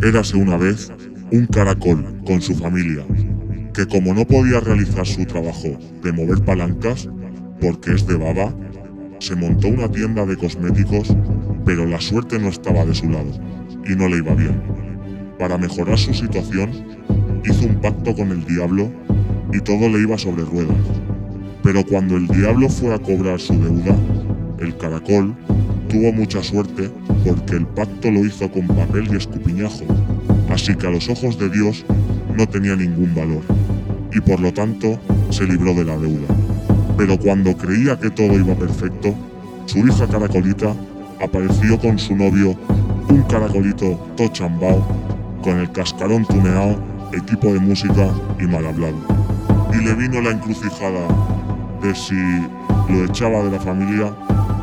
Érase una vez un caracol con su familia, que como no podía realizar su trabajo de mover palancas, porque es de baba, se montó una tienda de cosméticos, pero la suerte no estaba de su lado y no le iba bien. Para mejorar su situación, hizo un pacto con el diablo y todo le iba sobre ruedas. Pero cuando el diablo fue a cobrar su deuda, el caracol tuvo mucha suerte porque el pacto lo hizo con papel y escupiñajo, así que a los ojos de Dios no tenía ningún valor, y por lo tanto se libró de la deuda. Pero cuando creía que todo iba perfecto, su hija Caracolita apareció con su novio, un caracolito tochambao, con el cascarón tuneado, equipo de música y mal hablado. Y le vino la encrucijada de si lo echaba de la familia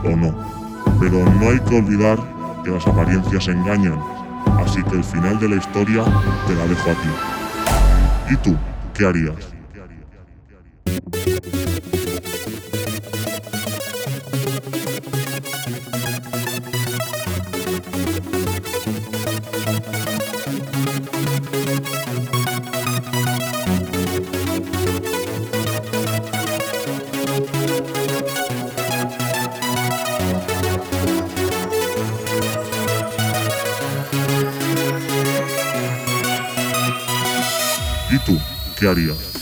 o no. Pero no hay que olvidar que las apariencias engañan, así que el final de la historia te la dejo a ti. ¿Y tú? ¿Qué harías? ¿Y tú? ¿Qué harías?